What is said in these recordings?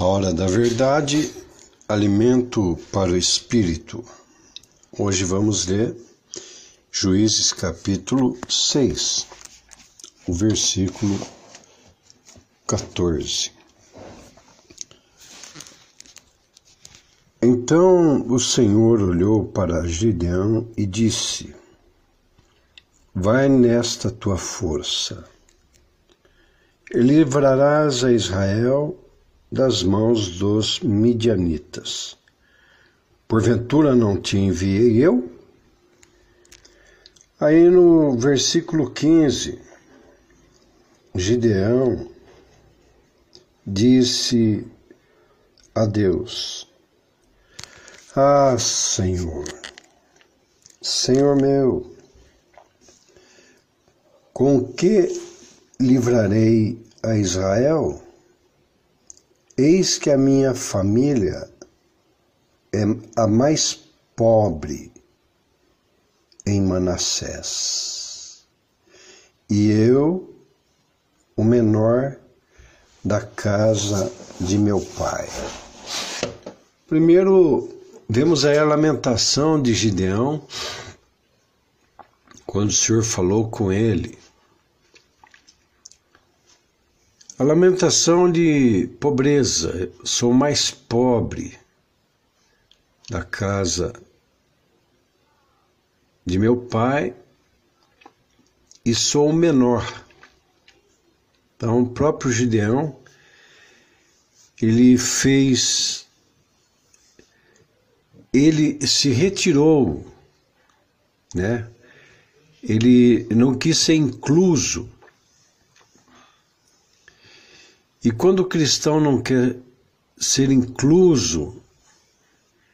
A hora da verdade, alimento para o espírito. Hoje vamos ler Juízes capítulo 6, o versículo 14. Então o Senhor olhou para Gideão e disse: Vai nesta tua força, e livrarás a Israel das mãos dos midianitas. Porventura não te enviei eu? Aí no versículo 15, Gideão disse a Deus: Ah, Senhor, Senhor meu, com que livrarei a Israel? Eis que a minha família é a mais pobre em Manassés, e eu, o menor da casa de meu pai. Primeiro, vemos aí a lamentação de Gideão, quando o Senhor falou com ele A lamentação de pobreza, sou mais pobre da casa de meu pai e sou o menor. Então, o próprio Gideão, ele fez, ele se retirou, né? Ele não quis ser incluso e quando o cristão não quer ser incluso,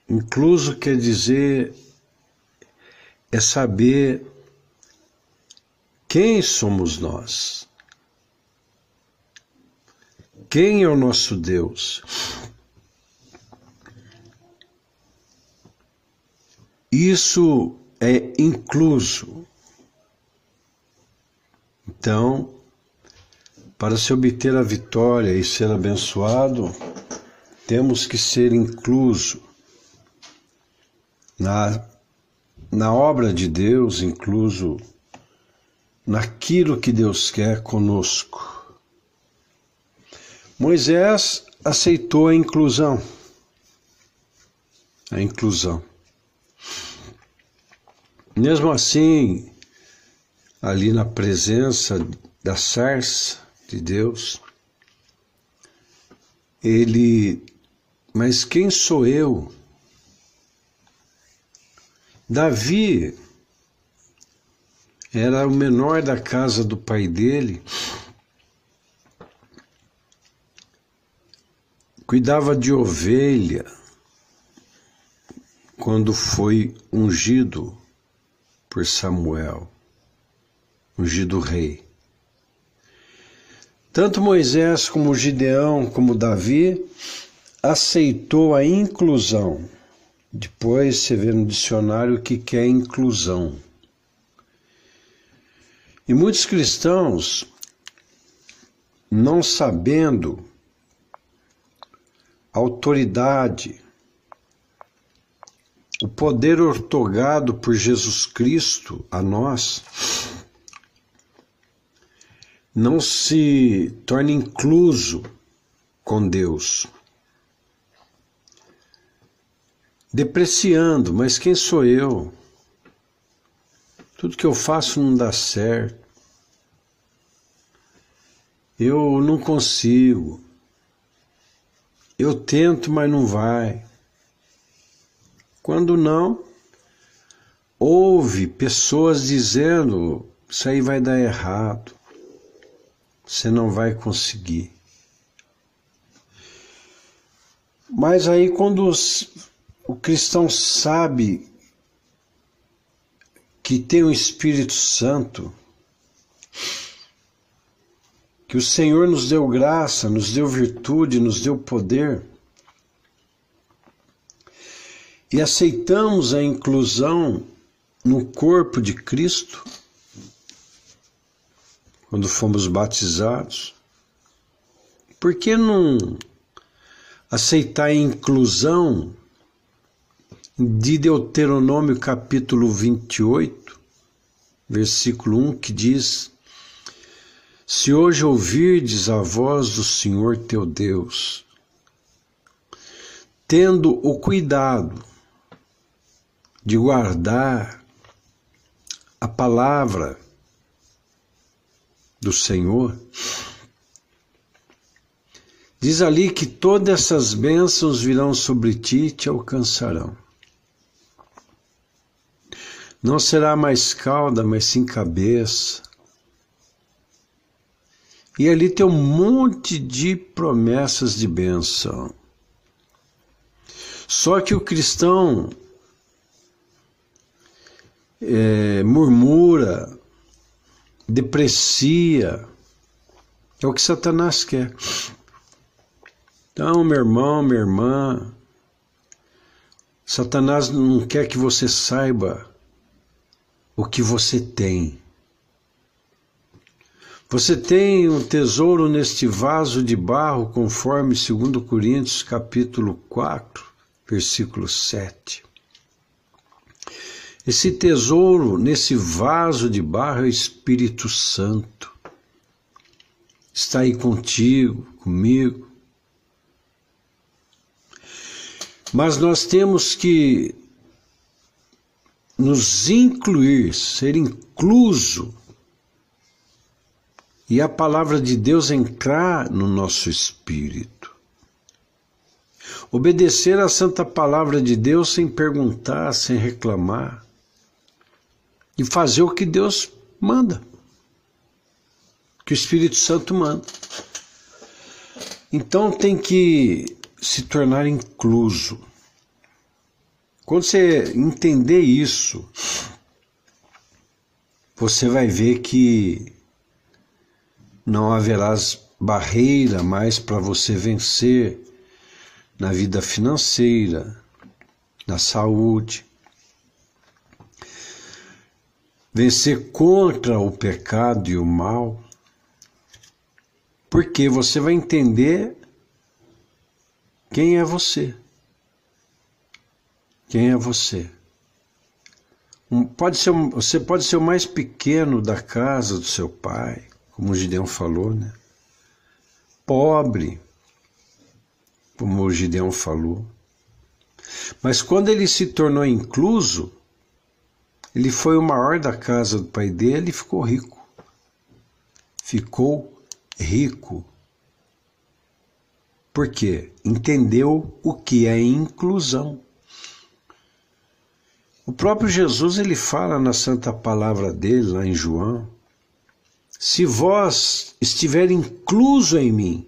incluso quer dizer é saber quem somos nós. Quem é o nosso Deus? Isso é incluso. Então, para se obter a vitória e ser abençoado, temos que ser incluso na, na obra de Deus, incluso naquilo que Deus quer conosco. Moisés aceitou a inclusão. A inclusão. Mesmo assim, ali na presença da sarça, de Deus, ele, mas quem sou eu? Davi era o menor da casa do pai dele, cuidava de ovelha quando foi ungido por Samuel, ungido rei. Tanto Moisés como Gideão, como Davi, aceitou a inclusão. Depois você vê no dicionário o que é inclusão. E muitos cristãos, não sabendo a autoridade, o poder ortogado por Jesus Cristo a nós, não se torne incluso com Deus. Depreciando, mas quem sou eu? Tudo que eu faço não dá certo. Eu não consigo. Eu tento, mas não vai. Quando não, ouve pessoas dizendo: Isso aí vai dar errado você não vai conseguir. Mas aí, quando os, o cristão sabe que tem o Espírito Santo, que o Senhor nos deu graça, nos deu virtude, nos deu poder, e aceitamos a inclusão no corpo de Cristo, quando fomos batizados, por que não aceitar a inclusão de Deuteronômio capítulo 28, versículo 1, que diz: Se hoje ouvirdes a voz do Senhor teu Deus, tendo o cuidado de guardar a palavra do Senhor, diz ali que todas essas bênçãos virão sobre ti e te alcançarão. Não será mais cauda, mas sim cabeça. E ali tem um monte de promessas de bênção. Só que o cristão é, murmura, deprecia, é o que Satanás quer. Então, meu irmão, minha irmã, Satanás não quer que você saiba o que você tem. Você tem um tesouro neste vaso de barro, conforme 2 Coríntios capítulo 4, versículo 7. Esse tesouro nesse vaso de barro é o Espírito Santo. Está aí contigo, comigo. Mas nós temos que nos incluir, ser incluso, e a palavra de Deus entrar no nosso espírito. Obedecer à santa palavra de Deus sem perguntar, sem reclamar, e fazer o que Deus manda, que o Espírito Santo manda. Então tem que se tornar incluso. Quando você entender isso, você vai ver que não haverá barreira mais para você vencer na vida financeira, na saúde. Vencer contra o pecado e o mal, porque você vai entender quem é você. Quem é você? Um, pode ser, você pode ser o mais pequeno da casa do seu pai, como o Gideão falou, né? Pobre, como o Gideão falou. Mas quando ele se tornou incluso, ele foi o maior da casa do pai dele e ficou rico. Ficou rico. Por quê? Entendeu o que é inclusão. O próprio Jesus ele fala na santa palavra dele lá em João: Se vós estiver incluso em mim,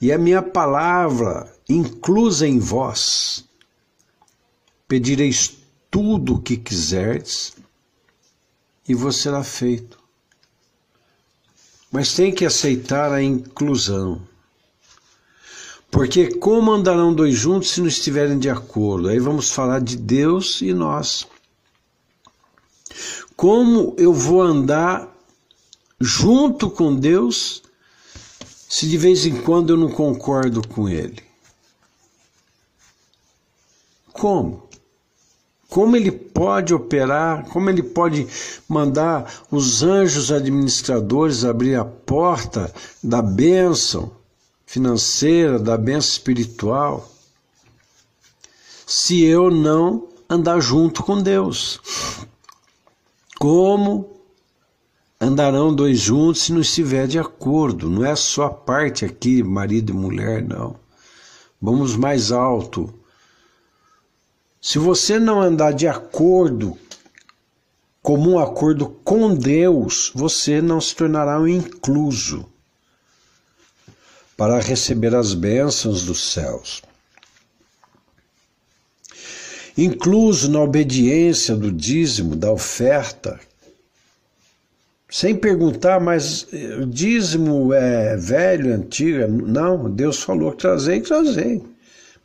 e a minha palavra inclusa em vós, pedireis tudo o que quiserdes e vos será feito. Mas tem que aceitar a inclusão. Porque como andarão dois juntos se não estiverem de acordo? Aí vamos falar de Deus e nós. Como eu vou andar junto com Deus se de vez em quando eu não concordo com Ele? Como? Como ele pode operar, como ele pode mandar os anjos administradores abrir a porta da bênção financeira, da bênção espiritual, se eu não andar junto com Deus. Como andarão dois juntos se não estiver de acordo? Não é só a parte aqui, marido e mulher, não. Vamos mais alto. Se você não andar de acordo, como um acordo com Deus, você não se tornará um incluso para receber as bênçãos dos céus. Incluso na obediência do dízimo, da oferta, sem perguntar, mas eh, o dízimo é velho, antigo? Não, Deus falou trazei, trazei.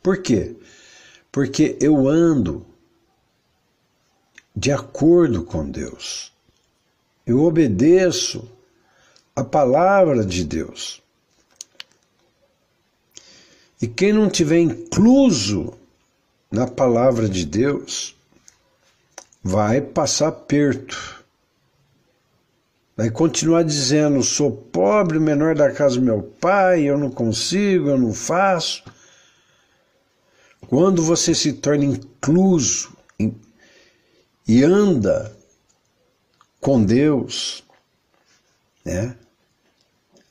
Por quê? Porque eu ando de acordo com Deus. Eu obedeço a palavra de Deus. E quem não tiver incluso na palavra de Deus vai passar perto. Vai continuar dizendo: sou pobre, menor da casa do meu pai, eu não consigo, eu não faço. Quando você se torna incluso e anda com Deus, né?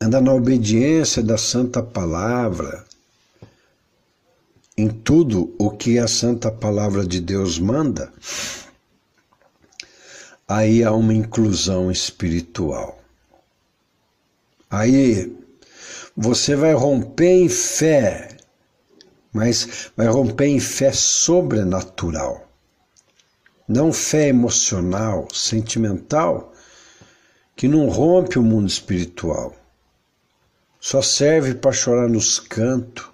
anda na obediência da Santa Palavra, em tudo o que a Santa Palavra de Deus manda, aí há uma inclusão espiritual. Aí você vai romper em fé, mas vai romper em fé sobrenatural. Não fé emocional, sentimental, que não rompe o mundo espiritual. Só serve para chorar nos cantos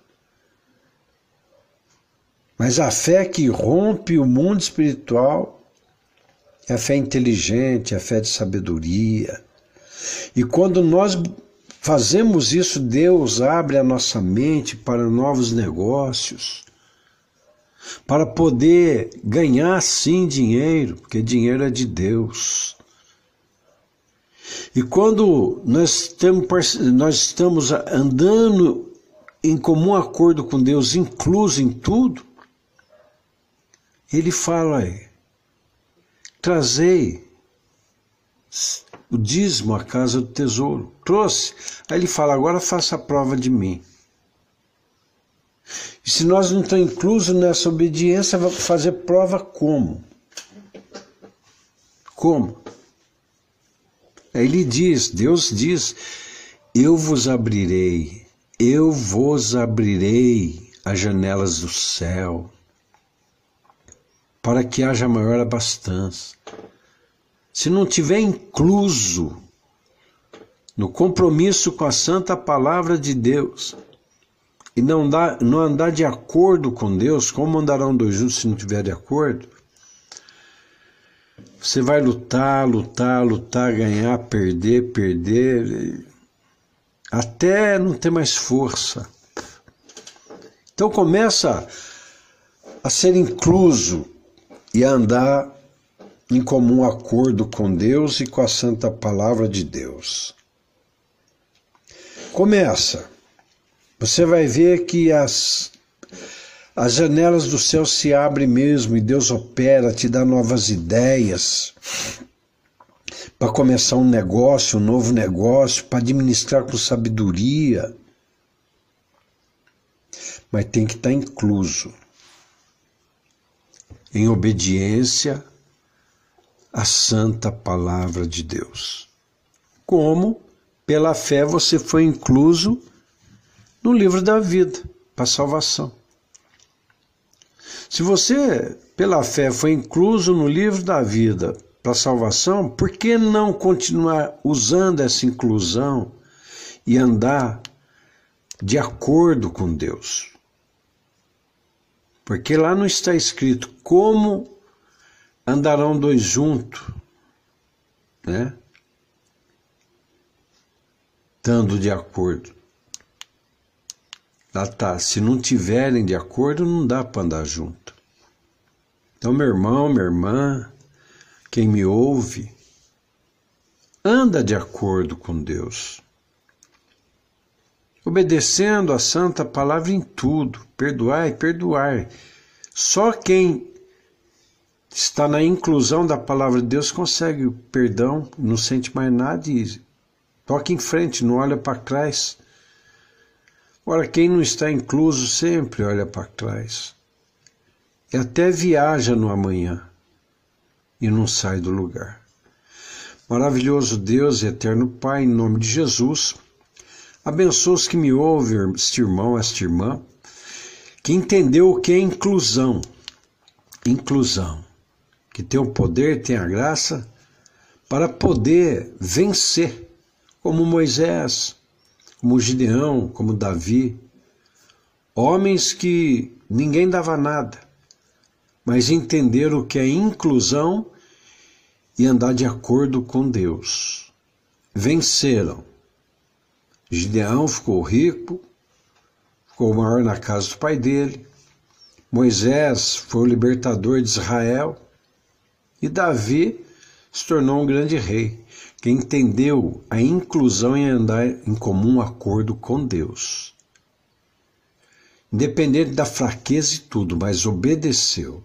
mas a fé que rompe o mundo espiritual é a fé inteligente, a fé de sabedoria. E quando nós fazemos isso, Deus abre a nossa mente para novos negócios, para poder ganhar sim dinheiro, porque dinheiro é de Deus. E quando nós estamos, nós estamos andando em comum acordo com Deus, incluso em tudo, ele fala trazei o dízimo à casa do tesouro. Trouxe. Aí ele fala, agora faça a prova de mim. E se nós não estamos inclusos nessa obediência, fazer prova como? Como? Aí ele diz, Deus diz, eu vos abrirei, eu vos abrirei as janelas do céu para que haja maior abastança. Se não tiver incluso no compromisso com a santa palavra de Deus e não, dá, não andar de acordo com Deus, como andarão dois juntos se não tiver de acordo? Você vai lutar, lutar, lutar, ganhar, perder, perder, até não ter mais força. Então começa a ser incluso e andar em comum acordo com Deus e com a santa palavra de Deus. Começa. Você vai ver que as as janelas do céu se abrem mesmo e Deus opera, te dá novas ideias para começar um negócio, um novo negócio, para administrar com sabedoria. Mas tem que estar tá incluso em obediência à santa palavra de Deus. Como, pela fé, você foi incluso no livro da vida para salvação. Se você, pela fé, foi incluso no livro da vida para salvação, por que não continuar usando essa inclusão e andar de acordo com Deus? Porque lá não está escrito como andarão dois juntos, né? Estando de acordo. Lá tá, se não tiverem de acordo, não dá para andar junto. Então, meu irmão, minha irmã, quem me ouve, anda de acordo com Deus obedecendo a santa palavra em tudo, perdoai, perdoai. Só quem está na inclusão da palavra de Deus consegue o perdão, não sente mais nada e toca em frente, não olha para trás. Agora, quem não está incluso sempre olha para trás. E até viaja no amanhã e não sai do lugar. Maravilhoso Deus e eterno Pai, em nome de Jesus. Abençoa os que me ouvem, este irmão, esta irmã, que entendeu o que é inclusão. Inclusão. Que tem o poder, tem a graça para poder vencer, como Moisés, como Gideão, como Davi. Homens que ninguém dava nada, mas entenderam o que é inclusão e andar de acordo com Deus. Venceram Gideão ficou rico, ficou maior na casa do pai dele. Moisés foi o libertador de Israel. E Davi se tornou um grande rei, que entendeu a inclusão em andar em comum acordo com Deus. Independente da fraqueza e tudo, mas obedeceu.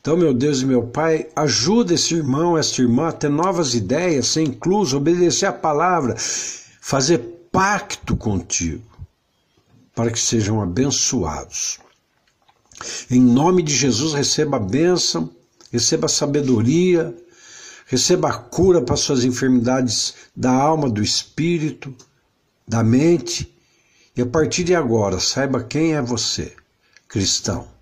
Então, meu Deus e meu Pai, ajuda esse irmão, essa irmã a ter novas ideias, ser incluso, obedecer a palavra, fazer pacto contigo, para que sejam abençoados. Em nome de Jesus, receba a bênção, receba sabedoria, receba a cura para suas enfermidades da alma, do espírito, da mente. E a partir de agora, saiba quem é você, cristão.